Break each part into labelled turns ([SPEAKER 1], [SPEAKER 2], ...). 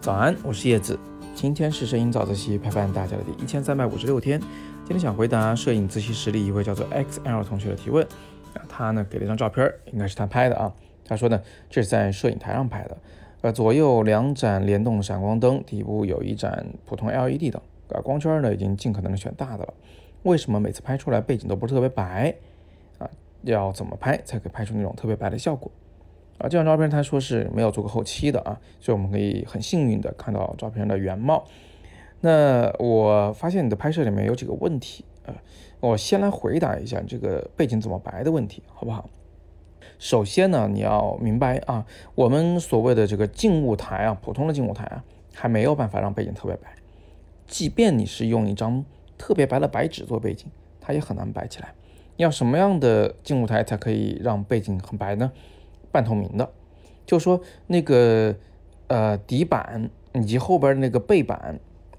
[SPEAKER 1] 早安，我是叶子。今天是摄影早自习陪伴大家的第一千三百五十六天。今天想回答摄影自习室里一位叫做 XL 同学的提问。他呢给了一张照片，应该是他拍的啊。他说呢，这是在摄影台上拍的。呃，左右两盏联动闪光灯，底部有一盏普通 LED 灯。啊，光圈呢已经尽可能的选大的了。为什么每次拍出来背景都不是特别白？啊，要怎么拍才可以拍出那种特别白的效果？啊，这张照片他说是没有做过后期的啊，所以我们可以很幸运的看到照片的原貌。那我发现你的拍摄里面有几个问题啊，我先来回答一下这个背景怎么白的问题，好不好？首先呢，你要明白啊，我们所谓的这个静物台啊，普通的静物台啊，还没有办法让背景特别白。即便你是用一张特别白的白纸做背景，它也很难白起来。要什么样的静物台才可以让背景很白呢？半透明的，就说那个呃底板以及后边那个背板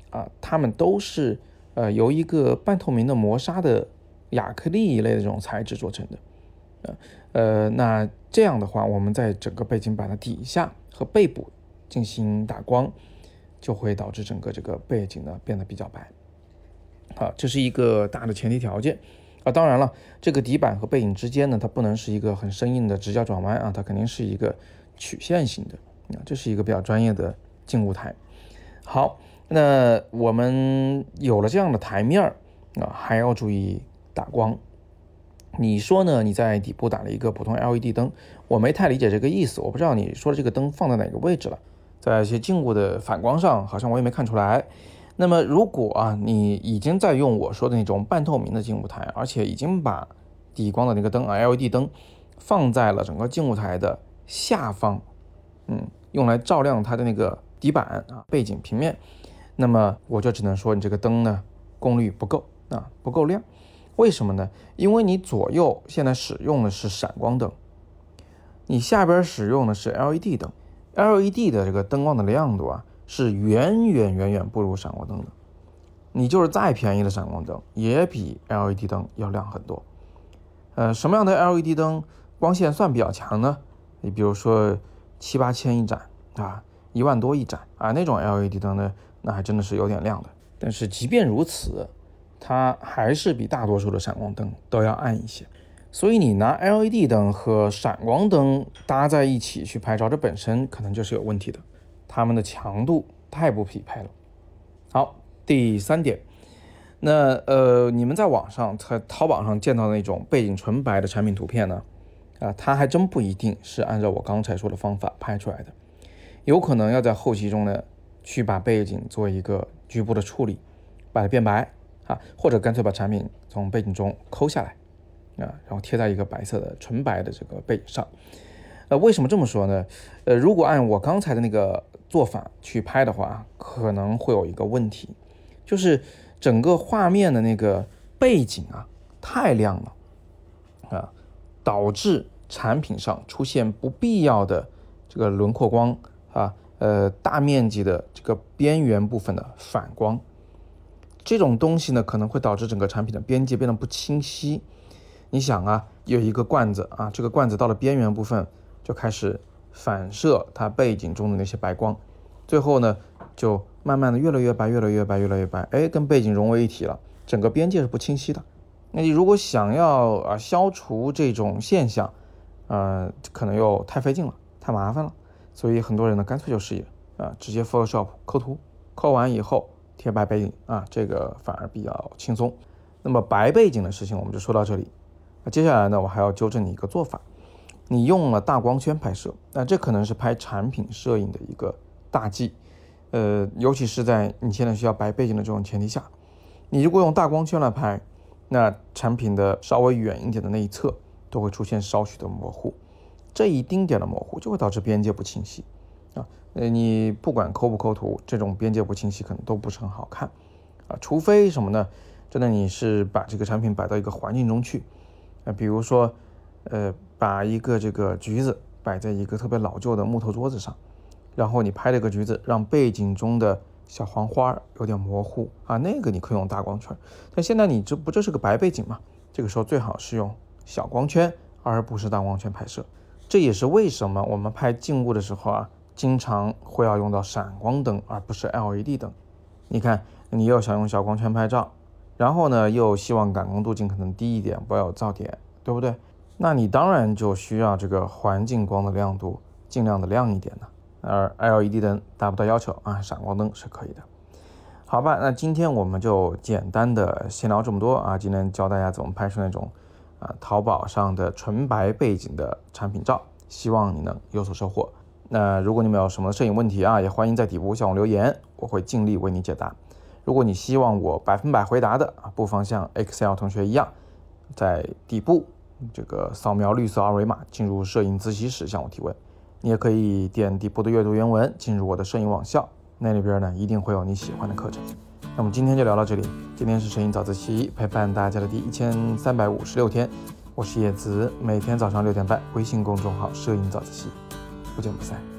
[SPEAKER 1] 啊，它们都是呃由一个半透明的磨砂的亚克力一类的这种材质做成的，呃呃，那这样的话，我们在整个背景板的底下和背部进行打光，就会导致整个这个背景呢变得比较白。好，这是一个大的前提条件。当然了，这个底板和背影之间呢，它不能是一个很生硬的直角转弯啊，它肯定是一个曲线型的啊，这是一个比较专业的静物台。好，那我们有了这样的台面儿啊，还要注意打光。你说呢？你在底部打了一个普通 LED 灯，我没太理解这个意思，我不知道你说的这个灯放在哪个位置了，在一些静物的反光上，好像我也没看出来。那么，如果啊，你已经在用我说的那种半透明的静物台，而且已经把底光的那个灯啊，LED 灯放在了整个静物台的下方，嗯，用来照亮它的那个底板啊，背景平面，那么我就只能说你这个灯呢，功率不够啊，不够亮。为什么呢？因为你左右现在使用的是闪光灯，你下边使用的是 LED 灯，LED 的这个灯光的亮度啊。是远远远远不如闪光灯的，你就是再便宜的闪光灯，也比 LED 灯要亮很多。呃，什么样的 LED 灯光线算比较强呢？你比如说七八千一盏啊，一万多一盏啊，那种 LED 灯呢，那还真的是有点亮的。但是即便如此，它还是比大多数的闪光灯都要暗一些。所以你拿 LED 灯和闪光灯搭在一起去拍照，这本身可能就是有问题的。它们的强度太不匹配了。好，第三点，那呃，你们在网上在淘宝上见到那种背景纯白的产品图片呢？啊，它还真不一定是按照我刚才说的方法拍出来的，有可能要在后期中呢去把背景做一个局部的处理，把它变白啊，或者干脆把产品从背景中抠下来啊，然后贴在一个白色的纯白的这个背景上。呃，为什么这么说呢？呃，如果按我刚才的那个做法去拍的话，可能会有一个问题，就是整个画面的那个背景啊太亮了啊，导致产品上出现不必要的这个轮廓光啊，呃，大面积的这个边缘部分的反光，这种东西呢可能会导致整个产品的边界变得不清晰。你想啊，有一个罐子啊，这个罐子到了边缘部分。就开始反射它背景中的那些白光，最后呢，就慢慢的越来越白，越来越白，越来越白，哎，跟背景融为一体了，整个边界是不清晰的。那你如果想要啊消除这种现象，呃，可能又太费劲了，太麻烦了。所以很多人呢，干脆就失业啊，直接 Photoshop 抠图，抠完以后贴白背景啊，这个反而比较轻松。那么白背景的事情我们就说到这里。那接下来呢，我还要纠正你一个做法。你用了大光圈拍摄，那这可能是拍产品摄影的一个大忌，呃，尤其是在你现在需要白背景的这种前提下，你如果用大光圈来拍，那产品的稍微远一点的那一侧都会出现少许的模糊，这一丁点的模糊就会导致边界不清晰啊，呃，你不管抠不抠图，这种边界不清晰可能都不是很好看啊，除非什么呢？真的你是把这个产品摆到一个环境中去，啊，比如说。呃，把一个这个橘子摆在一个特别老旧的木头桌子上，然后你拍了个橘子，让背景中的小黄花有点模糊啊，那个你可以用大光圈。但现在你这不就是个白背景吗？这个时候最好是用小光圈，而不是大光圈拍摄。这也是为什么我们拍静物的时候啊，经常会要用到闪光灯，而不是 LED 灯。你看，你又想用小光圈拍照，然后呢，又希望感光度尽可能低一点，不要有噪点，对不对？那你当然就需要这个环境光的亮度尽量的亮一点呢。而 LED 灯达不到要求啊，闪光灯是可以的。好吧，那今天我们就简单的先聊这么多啊。今天教大家怎么拍摄那种啊淘宝上的纯白背景的产品照，希望你能有所收获。那如果你们有什么摄影问题啊，也欢迎在底部向我留言，我会尽力为你解答。如果你希望我百分百回答的啊，不妨像 Excel 同学一样，在底部这个扫描绿色二维码进入摄影自习室向我提问。你也可以点底部的阅读原文进入我的摄影网校，那里边呢一定会有你喜欢的课程。那么今天就聊到这里，今天是摄影早自习陪伴大家的第一千三百五十六天，我是叶子，每天早上六点半，微信公众号摄影早自习。不见不散。